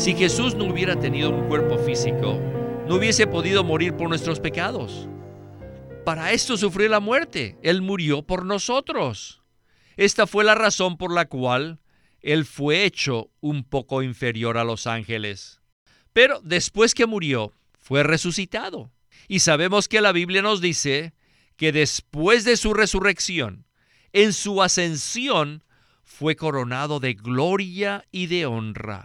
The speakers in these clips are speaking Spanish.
Si Jesús no hubiera tenido un cuerpo físico, no hubiese podido morir por nuestros pecados. Para esto sufrió la muerte. Él murió por nosotros. Esta fue la razón por la cual Él fue hecho un poco inferior a los ángeles. Pero después que murió, fue resucitado. Y sabemos que la Biblia nos dice que después de su resurrección, en su ascensión, fue coronado de gloria y de honra.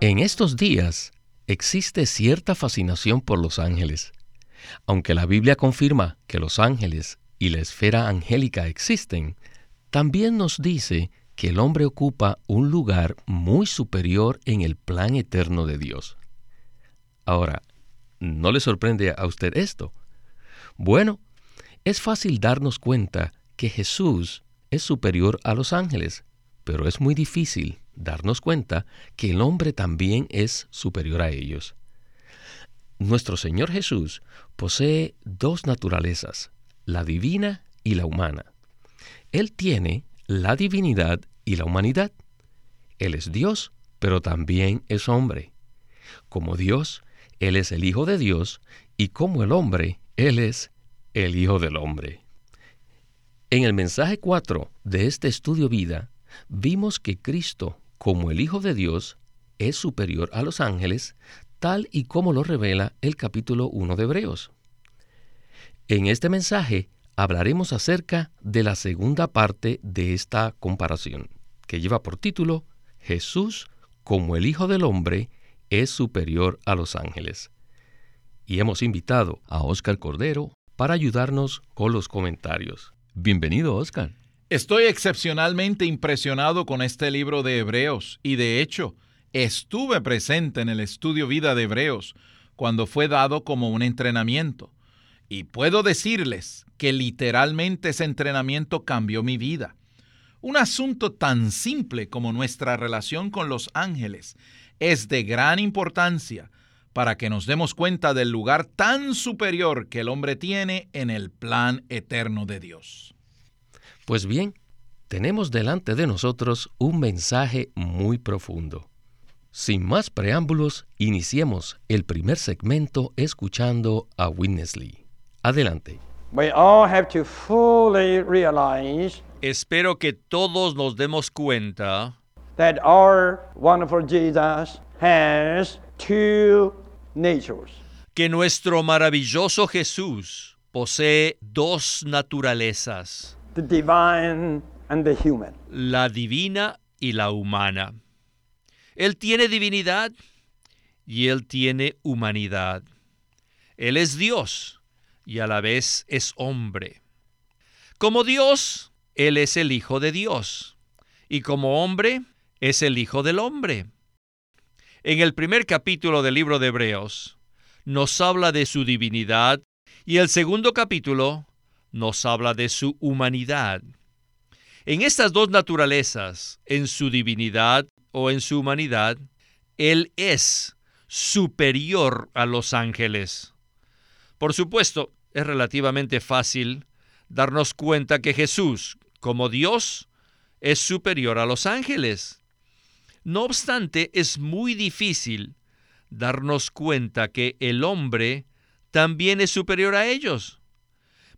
En estos días existe cierta fascinación por los ángeles. Aunque la Biblia confirma que los ángeles y la esfera angélica existen, también nos dice que el hombre ocupa un lugar muy superior en el plan eterno de Dios. Ahora, ¿no le sorprende a usted esto? Bueno, es fácil darnos cuenta que Jesús es superior a los ángeles, pero es muy difícil darnos cuenta que el hombre también es superior a ellos. Nuestro Señor Jesús posee dos naturalezas, la divina y la humana. Él tiene la divinidad y la humanidad. Él es Dios, pero también es hombre. Como Dios, Él es el Hijo de Dios, y como el hombre, Él es el Hijo del Hombre. En el mensaje 4 de este estudio vida, vimos que Cristo como el Hijo de Dios es superior a los ángeles, tal y como lo revela el capítulo 1 de Hebreos. En este mensaje hablaremos acerca de la segunda parte de esta comparación, que lleva por título Jesús como el Hijo del Hombre es superior a los ángeles. Y hemos invitado a Óscar Cordero para ayudarnos con los comentarios. Bienvenido, Óscar. Estoy excepcionalmente impresionado con este libro de Hebreos y de hecho estuve presente en el estudio vida de Hebreos cuando fue dado como un entrenamiento. Y puedo decirles que literalmente ese entrenamiento cambió mi vida. Un asunto tan simple como nuestra relación con los ángeles es de gran importancia para que nos demos cuenta del lugar tan superior que el hombre tiene en el plan eterno de Dios. Pues bien, tenemos delante de nosotros un mensaje muy profundo. Sin más preámbulos, iniciemos el primer segmento escuchando a Witness Lee. Adelante. Espero que todos nos demos cuenta that our wonderful Jesus has two natures. que nuestro maravilloso Jesús posee dos naturalezas divine and the human. la divina y la humana. Él tiene divinidad y él tiene humanidad. Él es Dios y a la vez es hombre. Como Dios, Él es el Hijo de Dios y como hombre, es el Hijo del Hombre. En el primer capítulo del libro de Hebreos, nos habla de su divinidad y el segundo capítulo nos habla de su humanidad. En estas dos naturalezas, en su divinidad o en su humanidad, Él es superior a los ángeles. Por supuesto, es relativamente fácil darnos cuenta que Jesús, como Dios, es superior a los ángeles. No obstante, es muy difícil darnos cuenta que el hombre también es superior a ellos.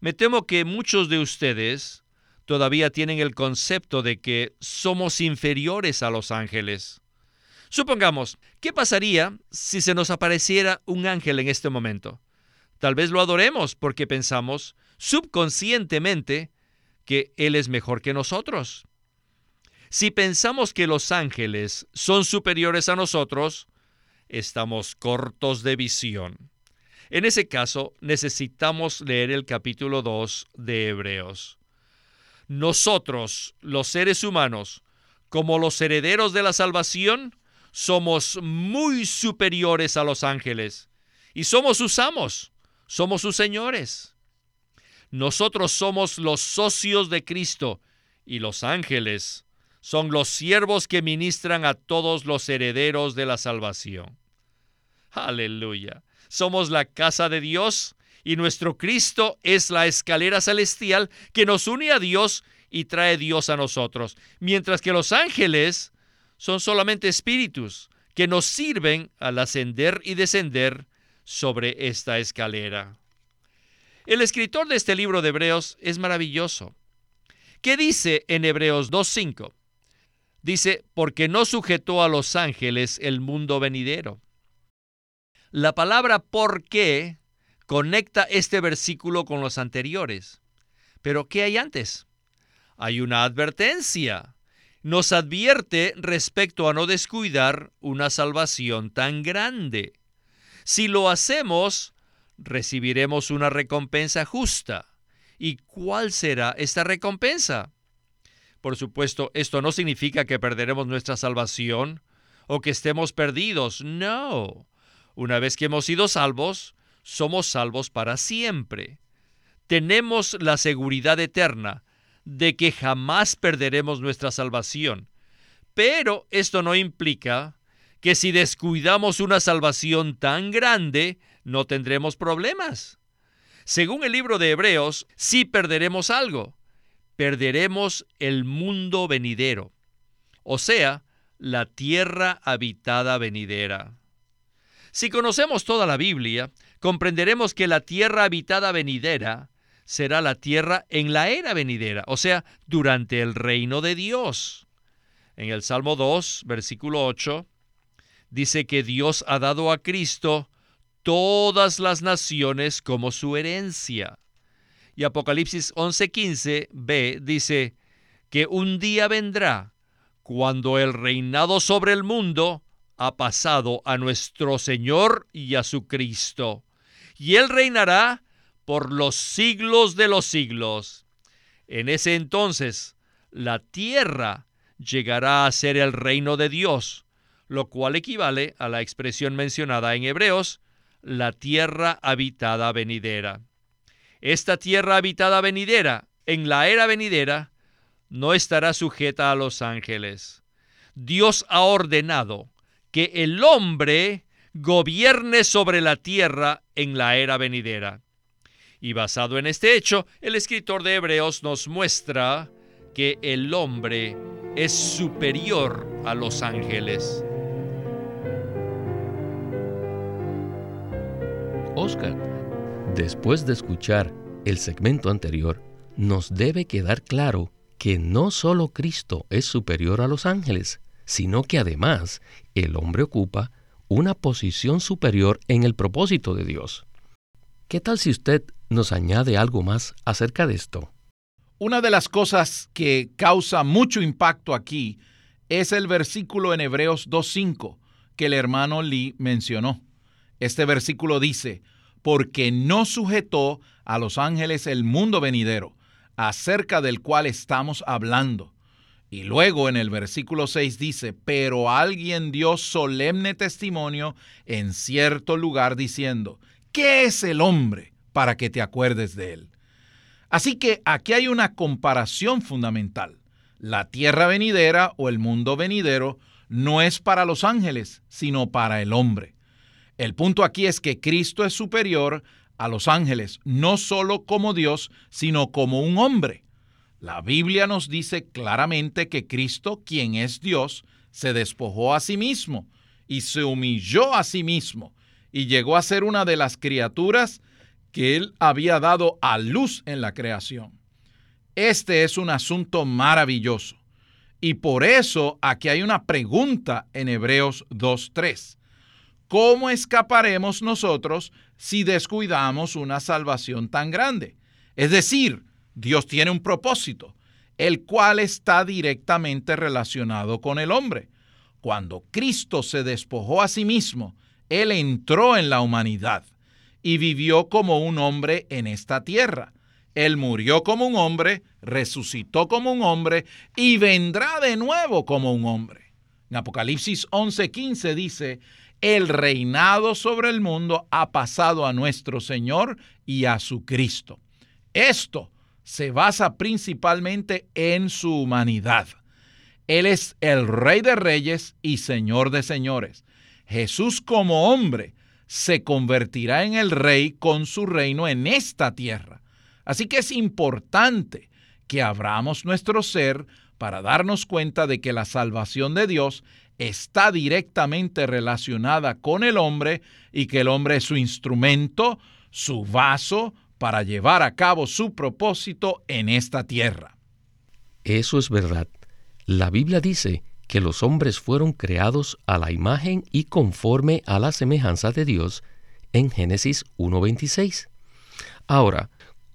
Me temo que muchos de ustedes todavía tienen el concepto de que somos inferiores a los ángeles. Supongamos, ¿qué pasaría si se nos apareciera un ángel en este momento? Tal vez lo adoremos porque pensamos subconscientemente que Él es mejor que nosotros. Si pensamos que los ángeles son superiores a nosotros, estamos cortos de visión. En ese caso, necesitamos leer el capítulo 2 de Hebreos. Nosotros, los seres humanos, como los herederos de la salvación, somos muy superiores a los ángeles y somos sus amos, somos sus señores. Nosotros somos los socios de Cristo y los ángeles son los siervos que ministran a todos los herederos de la salvación. Aleluya. Somos la casa de Dios y nuestro Cristo es la escalera celestial que nos une a Dios y trae Dios a nosotros, mientras que los ángeles son solamente espíritus que nos sirven al ascender y descender sobre esta escalera. El escritor de este libro de Hebreos es maravilloso. ¿Qué dice en Hebreos 2.5? Dice, porque no sujetó a los ángeles el mundo venidero. La palabra por qué conecta este versículo con los anteriores. Pero ¿qué hay antes? Hay una advertencia. Nos advierte respecto a no descuidar una salvación tan grande. Si lo hacemos, recibiremos una recompensa justa. ¿Y cuál será esta recompensa? Por supuesto, esto no significa que perderemos nuestra salvación o que estemos perdidos. No. Una vez que hemos sido salvos, somos salvos para siempre. Tenemos la seguridad eterna de que jamás perderemos nuestra salvación. Pero esto no implica que si descuidamos una salvación tan grande, no tendremos problemas. Según el libro de Hebreos, sí perderemos algo. Perderemos el mundo venidero, o sea, la tierra habitada venidera. Si conocemos toda la Biblia, comprenderemos que la tierra habitada venidera será la tierra en la era venidera, o sea, durante el reino de Dios. En el Salmo 2, versículo 8, dice que Dios ha dado a Cristo todas las naciones como su herencia. Y Apocalipsis 11:15 b dice que un día vendrá cuando el reinado sobre el mundo ha pasado a nuestro Señor y a su Cristo, y Él reinará por los siglos de los siglos. En ese entonces, la tierra llegará a ser el reino de Dios, lo cual equivale a la expresión mencionada en Hebreos, la tierra habitada venidera. Esta tierra habitada venidera, en la era venidera, no estará sujeta a los ángeles. Dios ha ordenado que el hombre gobierne sobre la tierra en la era venidera. Y basado en este hecho, el escritor de Hebreos nos muestra que el hombre es superior a los ángeles. Oscar, después de escuchar el segmento anterior, nos debe quedar claro que no solo Cristo es superior a los ángeles, sino que además el hombre ocupa una posición superior en el propósito de Dios. ¿Qué tal si usted nos añade algo más acerca de esto? Una de las cosas que causa mucho impacto aquí es el versículo en Hebreos 2.5 que el hermano Lee mencionó. Este versículo dice, porque no sujetó a los ángeles el mundo venidero, acerca del cual estamos hablando. Y luego en el versículo 6 dice, pero alguien dio solemne testimonio en cierto lugar diciendo, ¿qué es el hombre para que te acuerdes de él? Así que aquí hay una comparación fundamental. La tierra venidera o el mundo venidero no es para los ángeles, sino para el hombre. El punto aquí es que Cristo es superior a los ángeles, no solo como Dios, sino como un hombre. La Biblia nos dice claramente que Cristo, quien es Dios, se despojó a sí mismo y se humilló a sí mismo y llegó a ser una de las criaturas que él había dado a luz en la creación. Este es un asunto maravilloso. Y por eso aquí hay una pregunta en Hebreos 2.3. ¿cómo escaparemos nosotros si descuidamos una salvación tan grande? Es decir, Dios tiene un propósito, el cual está directamente relacionado con el hombre. Cuando Cristo se despojó a sí mismo, Él entró en la humanidad y vivió como un hombre en esta tierra. Él murió como un hombre, resucitó como un hombre y vendrá de nuevo como un hombre. En Apocalipsis 11:15 dice, el reinado sobre el mundo ha pasado a nuestro Señor y a su Cristo. Esto se basa principalmente en su humanidad. Él es el Rey de Reyes y Señor de Señores. Jesús como hombre se convertirá en el Rey con su reino en esta tierra. Así que es importante que abramos nuestro ser para darnos cuenta de que la salvación de Dios está directamente relacionada con el hombre y que el hombre es su instrumento, su vaso para llevar a cabo su propósito en esta tierra. Eso es verdad. La Biblia dice que los hombres fueron creados a la imagen y conforme a la semejanza de Dios en Génesis 1.26. Ahora,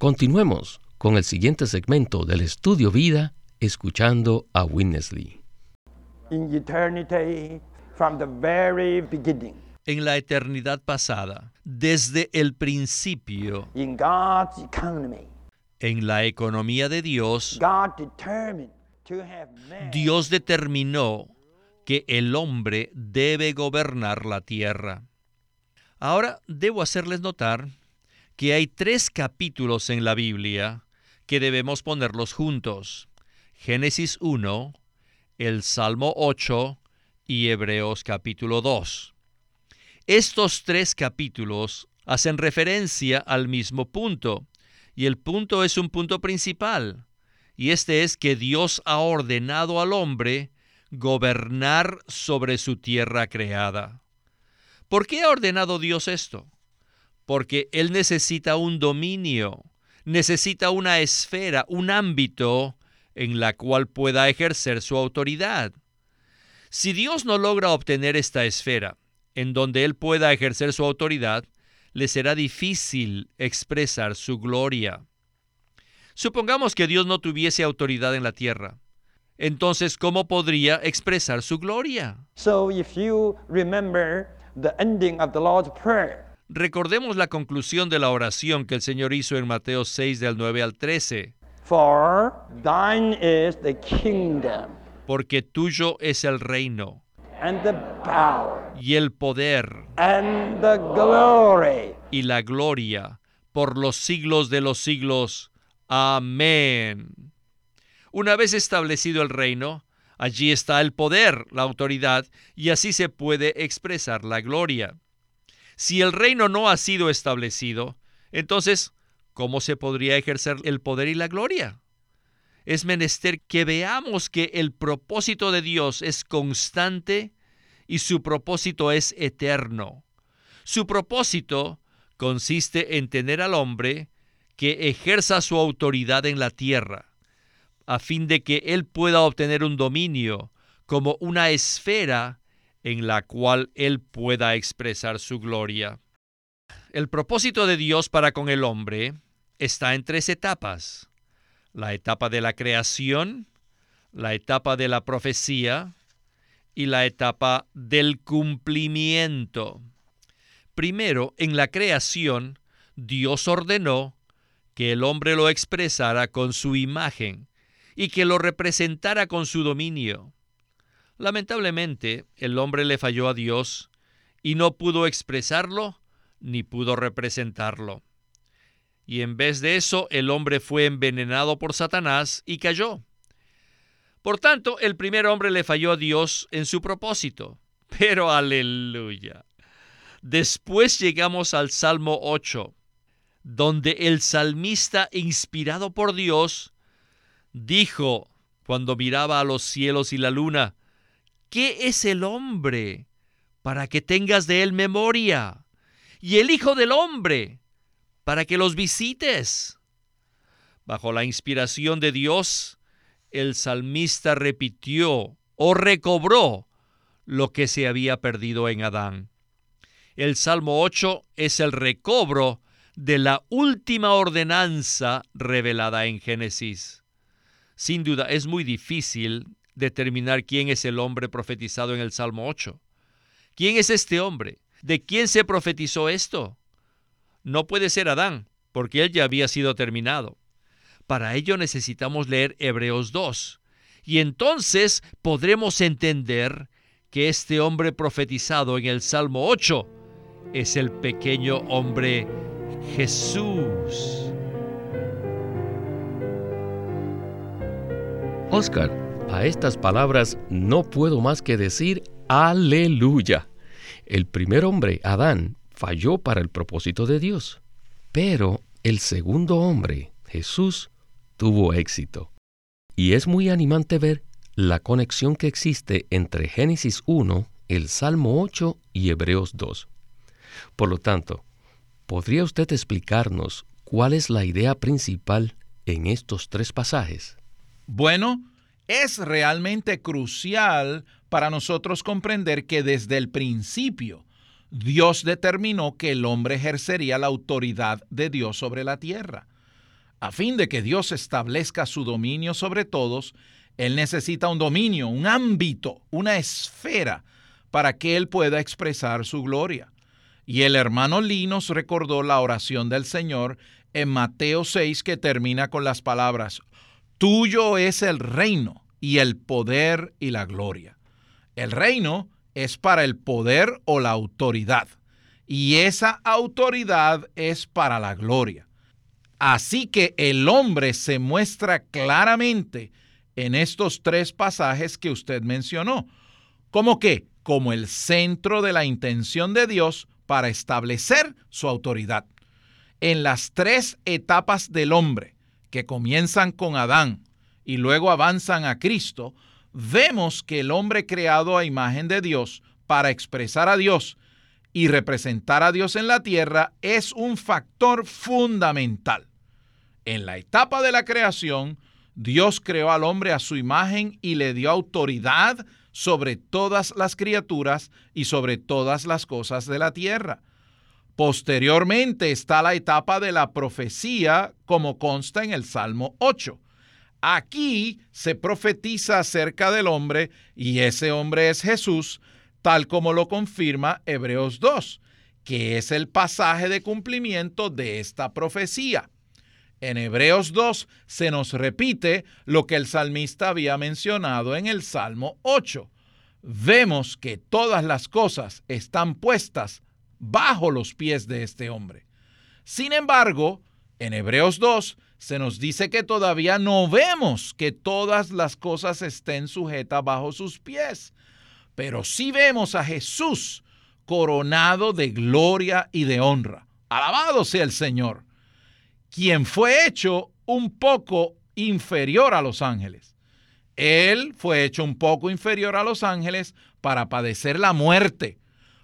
Continuemos con el siguiente segmento del estudio vida, escuchando a Winnesley. En la eternidad pasada, desde el principio, en la economía de Dios, Dios determinó que el hombre debe gobernar la tierra. Ahora debo hacerles notar que hay tres capítulos en la Biblia que debemos ponerlos juntos. Génesis 1, el Salmo 8 y Hebreos capítulo 2. Estos tres capítulos hacen referencia al mismo punto, y el punto es un punto principal, y este es que Dios ha ordenado al hombre gobernar sobre su tierra creada. ¿Por qué ha ordenado Dios esto? porque Él necesita un dominio, necesita una esfera, un ámbito en la cual pueda ejercer su autoridad. Si Dios no logra obtener esta esfera en donde Él pueda ejercer su autoridad, le será difícil expresar su gloria. Supongamos que Dios no tuviese autoridad en la tierra. Entonces, ¿cómo podría expresar su gloria? So if you remember the ending of the Lord's Prayer, Recordemos la conclusión de la oración que el Señor hizo en Mateo 6 del 9 al 13. For thine is the kingdom Porque tuyo es el reino and the power y el poder and the glory y la gloria por los siglos de los siglos. Amén. Una vez establecido el reino, allí está el poder, la autoridad, y así se puede expresar la gloria. Si el reino no ha sido establecido, entonces, ¿cómo se podría ejercer el poder y la gloria? Es menester que veamos que el propósito de Dios es constante y su propósito es eterno. Su propósito consiste en tener al hombre que ejerza su autoridad en la tierra, a fin de que él pueda obtener un dominio como una esfera en la cual Él pueda expresar su gloria. El propósito de Dios para con el hombre está en tres etapas. La etapa de la creación, la etapa de la profecía y la etapa del cumplimiento. Primero, en la creación, Dios ordenó que el hombre lo expresara con su imagen y que lo representara con su dominio. Lamentablemente, el hombre le falló a Dios y no pudo expresarlo ni pudo representarlo. Y en vez de eso, el hombre fue envenenado por Satanás y cayó. Por tanto, el primer hombre le falló a Dios en su propósito. Pero aleluya. Después llegamos al Salmo 8, donde el salmista, inspirado por Dios, dijo, cuando miraba a los cielos y la luna, ¿Qué es el hombre para que tengas de él memoria? Y el Hijo del Hombre para que los visites. Bajo la inspiración de Dios, el salmista repitió o recobró lo que se había perdido en Adán. El Salmo 8 es el recobro de la última ordenanza revelada en Génesis. Sin duda es muy difícil determinar quién es el hombre profetizado en el Salmo 8. ¿Quién es este hombre? ¿De quién se profetizó esto? No puede ser Adán, porque él ya había sido terminado. Para ello necesitamos leer Hebreos 2. Y entonces podremos entender que este hombre profetizado en el Salmo 8 es el pequeño hombre Jesús. Oscar, a estas palabras no puedo más que decir aleluya. El primer hombre, Adán, falló para el propósito de Dios, pero el segundo hombre, Jesús, tuvo éxito. Y es muy animante ver la conexión que existe entre Génesis 1, el Salmo 8 y Hebreos 2. Por lo tanto, ¿podría usted explicarnos cuál es la idea principal en estos tres pasajes? Bueno, es realmente crucial para nosotros comprender que desde el principio Dios determinó que el hombre ejercería la autoridad de Dios sobre la tierra. A fin de que Dios establezca su dominio sobre todos, Él necesita un dominio, un ámbito, una esfera para que Él pueda expresar su gloria. Y el hermano Lee nos recordó la oración del Señor en Mateo 6 que termina con las palabras, Tuyo es el reino y el poder y la gloria. El reino es para el poder o la autoridad, y esa autoridad es para la gloria. Así que el hombre se muestra claramente en estos tres pasajes que usted mencionó. ¿Cómo que? Como el centro de la intención de Dios para establecer su autoridad. En las tres etapas del hombre, que comienzan con Adán y luego avanzan a Cristo, vemos que el hombre creado a imagen de Dios para expresar a Dios y representar a Dios en la tierra es un factor fundamental. En la etapa de la creación, Dios creó al hombre a su imagen y le dio autoridad sobre todas las criaturas y sobre todas las cosas de la tierra. Posteriormente está la etapa de la profecía, como consta en el Salmo 8. Aquí se profetiza acerca del hombre y ese hombre es Jesús, tal como lo confirma Hebreos 2, que es el pasaje de cumplimiento de esta profecía. En Hebreos 2 se nos repite lo que el salmista había mencionado en el Salmo 8. Vemos que todas las cosas están puestas bajo los pies de este hombre. Sin embargo, en Hebreos 2 se nos dice que todavía no vemos que todas las cosas estén sujetas bajo sus pies, pero sí vemos a Jesús coronado de gloria y de honra. Alabado sea el Señor quien fue hecho un poco inferior a los ángeles. Él fue hecho un poco inferior a los ángeles para padecer la muerte,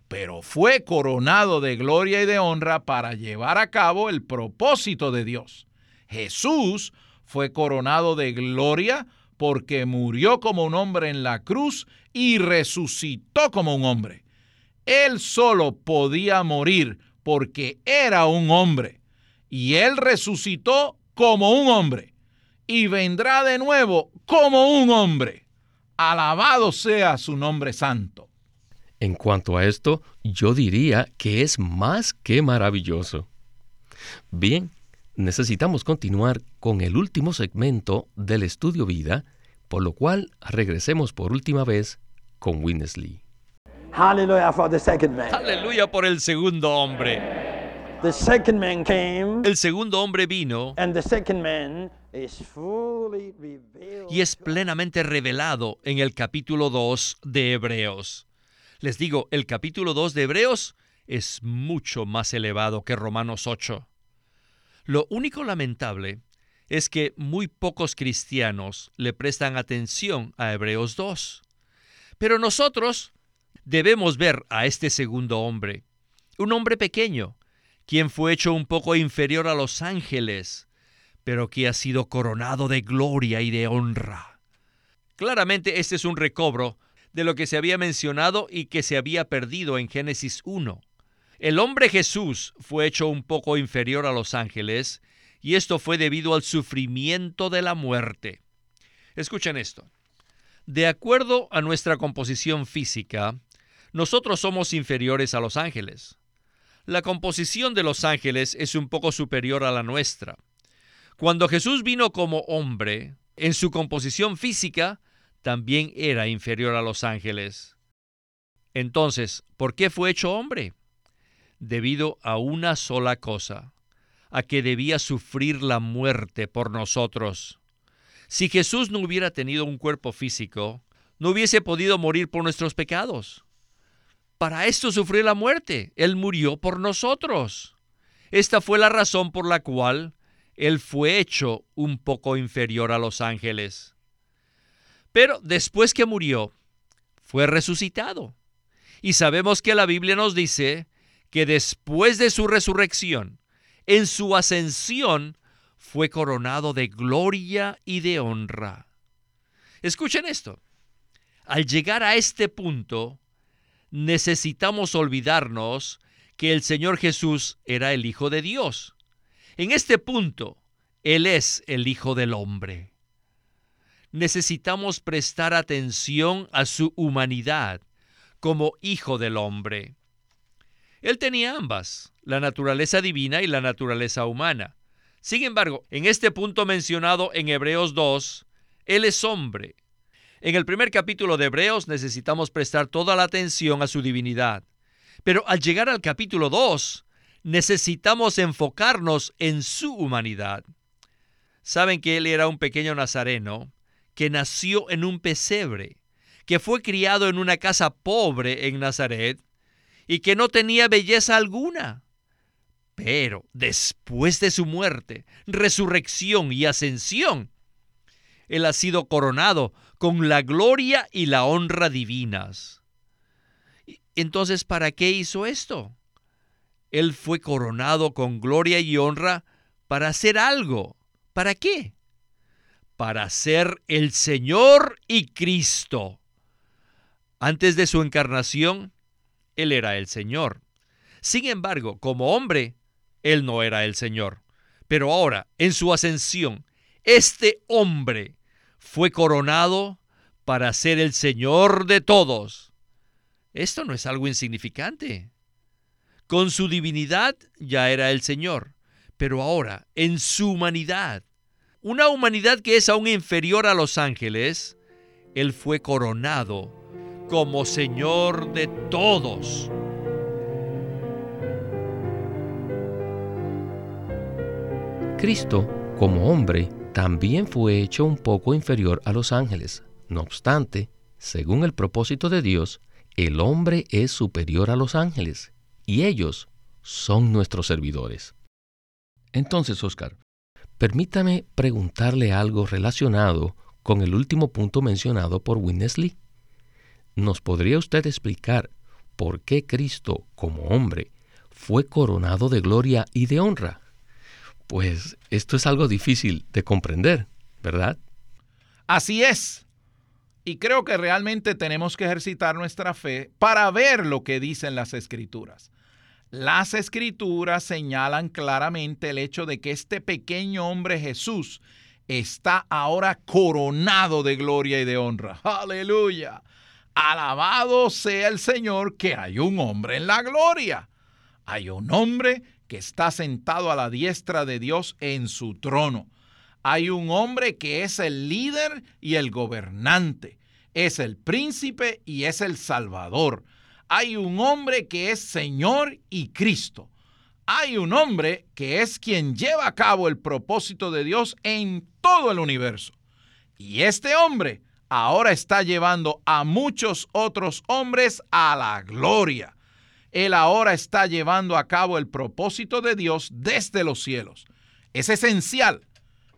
pero fue coronado de gloria y de honra para llevar a cabo el propósito de Dios. Jesús fue coronado de gloria porque murió como un hombre en la cruz y resucitó como un hombre. Él solo podía morir porque era un hombre y él resucitó como un hombre y vendrá de nuevo como un hombre. Alabado sea su nombre santo. En cuanto a esto, yo diría que es más que maravilloso. Bien, necesitamos continuar con el último segmento del estudio vida, por lo cual regresemos por última vez con Winnesley. Hallelujah for the second man. Aleluya por el segundo hombre. The second man came, El segundo hombre vino and the second man is fully revealed. y es plenamente revelado en el capítulo 2 de Hebreos. Les digo, el capítulo 2 de Hebreos es mucho más elevado que Romanos 8. Lo único lamentable es que muy pocos cristianos le prestan atención a Hebreos 2. Pero nosotros debemos ver a este segundo hombre, un hombre pequeño, quien fue hecho un poco inferior a los ángeles, pero que ha sido coronado de gloria y de honra. Claramente este es un recobro de lo que se había mencionado y que se había perdido en Génesis 1. El hombre Jesús fue hecho un poco inferior a los ángeles, y esto fue debido al sufrimiento de la muerte. Escuchen esto. De acuerdo a nuestra composición física, nosotros somos inferiores a los ángeles. La composición de los ángeles es un poco superior a la nuestra. Cuando Jesús vino como hombre, en su composición física, también era inferior a los ángeles. Entonces, ¿por qué fue hecho hombre? Debido a una sola cosa, a que debía sufrir la muerte por nosotros. Si Jesús no hubiera tenido un cuerpo físico, no hubiese podido morir por nuestros pecados. Para esto sufrió la muerte. Él murió por nosotros. Esta fue la razón por la cual Él fue hecho un poco inferior a los ángeles. Pero después que murió, fue resucitado. Y sabemos que la Biblia nos dice que después de su resurrección, en su ascensión, fue coronado de gloria y de honra. Escuchen esto. Al llegar a este punto, necesitamos olvidarnos que el Señor Jesús era el Hijo de Dios. En este punto, Él es el Hijo del Hombre. Necesitamos prestar atención a su humanidad como Hijo del Hombre. Él tenía ambas, la naturaleza divina y la naturaleza humana. Sin embargo, en este punto mencionado en Hebreos 2, Él es hombre. En el primer capítulo de Hebreos necesitamos prestar toda la atención a su divinidad. Pero al llegar al capítulo 2, necesitamos enfocarnos en su humanidad. Saben que Él era un pequeño nazareno que nació en un pesebre, que fue criado en una casa pobre en Nazaret y que no tenía belleza alguna. Pero después de su muerte, resurrección y ascensión, Él ha sido coronado con la gloria y la honra divinas. Entonces, ¿para qué hizo esto? Él fue coronado con gloria y honra para hacer algo. ¿Para qué? Para ser el Señor y Cristo. Antes de su encarnación, Él era el Señor. Sin embargo, como hombre, él no era el Señor. Pero ahora, en su ascensión, este hombre fue coronado para ser el Señor de todos. Esto no es algo insignificante. Con su divinidad ya era el Señor, pero ahora, en su humanidad, una humanidad que es aún inferior a los ángeles, Él fue coronado como Señor de todos. Cristo, como hombre, también fue hecho un poco inferior a los ángeles. No obstante, según el propósito de Dios, el hombre es superior a los ángeles y ellos son nuestros servidores. Entonces, Oscar, permítame preguntarle algo relacionado con el último punto mencionado por Witness Lee. ¿Nos podría usted explicar por qué Cristo, como hombre, fue coronado de gloria y de honra? Pues esto es algo difícil de comprender, ¿verdad? Así es. Y creo que realmente tenemos que ejercitar nuestra fe para ver lo que dicen las escrituras. Las escrituras señalan claramente el hecho de que este pequeño hombre Jesús está ahora coronado de gloria y de honra. Aleluya. Alabado sea el Señor que hay un hombre en la gloria. Hay un hombre que está sentado a la diestra de Dios en su trono. Hay un hombre que es el líder y el gobernante, es el príncipe y es el salvador. Hay un hombre que es Señor y Cristo. Hay un hombre que es quien lleva a cabo el propósito de Dios en todo el universo. Y este hombre ahora está llevando a muchos otros hombres a la gloria. Él ahora está llevando a cabo el propósito de Dios desde los cielos. Es esencial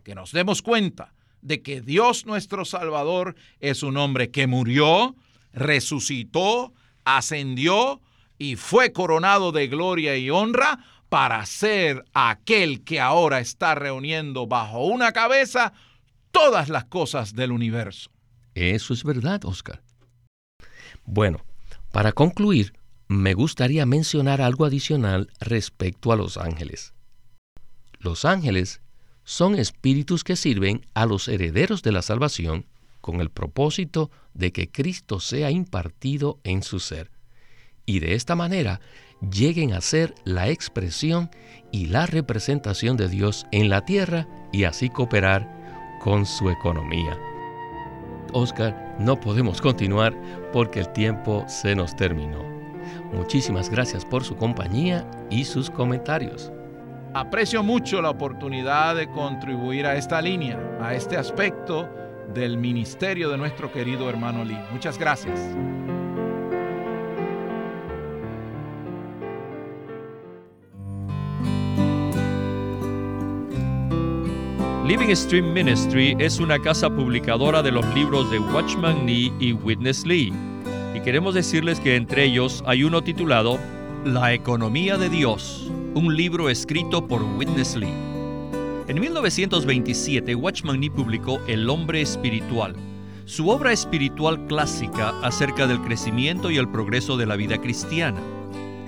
que nos demos cuenta de que Dios nuestro Salvador es un hombre que murió, resucitó, ascendió y fue coronado de gloria y honra para ser aquel que ahora está reuniendo bajo una cabeza todas las cosas del universo. Eso es verdad, Oscar. Bueno, para concluir, me gustaría mencionar algo adicional respecto a los ángeles. Los ángeles son espíritus que sirven a los herederos de la salvación con el propósito de que Cristo sea impartido en su ser. Y de esta manera, lleguen a ser la expresión y la representación de Dios en la tierra y así cooperar con su economía. Oscar, no podemos continuar porque el tiempo se nos terminó. Muchísimas gracias por su compañía y sus comentarios. Aprecio mucho la oportunidad de contribuir a esta línea, a este aspecto del ministerio de nuestro querido hermano Lee. Muchas gracias. Living Stream Ministry es una casa publicadora de los libros de Watchman Nee y Witness Lee. Queremos decirles que entre ellos hay uno titulado La economía de Dios, un libro escrito por Witness Lee. En 1927, Watchman Nee publicó El hombre espiritual, su obra espiritual clásica acerca del crecimiento y el progreso de la vida cristiana.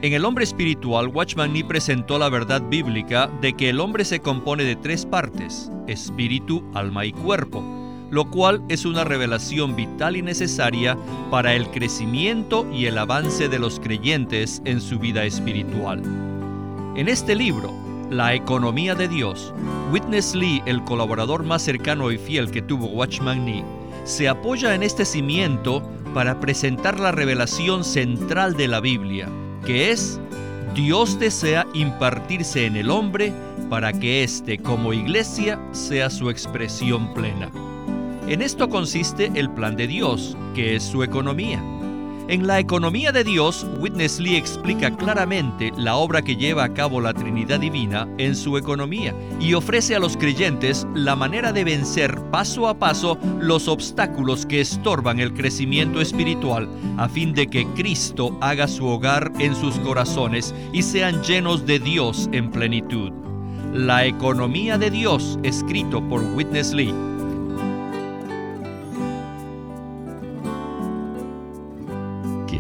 En El hombre espiritual, Watchman Nee presentó la verdad bíblica de que el hombre se compone de tres partes, espíritu, alma y cuerpo, lo cual es una revelación vital y necesaria para el crecimiento y el avance de los creyentes en su vida espiritual. En este libro, La economía de Dios, Witness Lee, el colaborador más cercano y fiel que tuvo Watchman Nee, se apoya en este cimiento para presentar la revelación central de la Biblia, que es Dios desea impartirse en el hombre para que éste como iglesia sea su expresión plena. En esto consiste el plan de Dios, que es su economía. En la economía de Dios, Witness Lee explica claramente la obra que lleva a cabo la Trinidad Divina en su economía y ofrece a los creyentes la manera de vencer paso a paso los obstáculos que estorban el crecimiento espiritual a fin de que Cristo haga su hogar en sus corazones y sean llenos de Dios en plenitud. La economía de Dios, escrito por Witness Lee.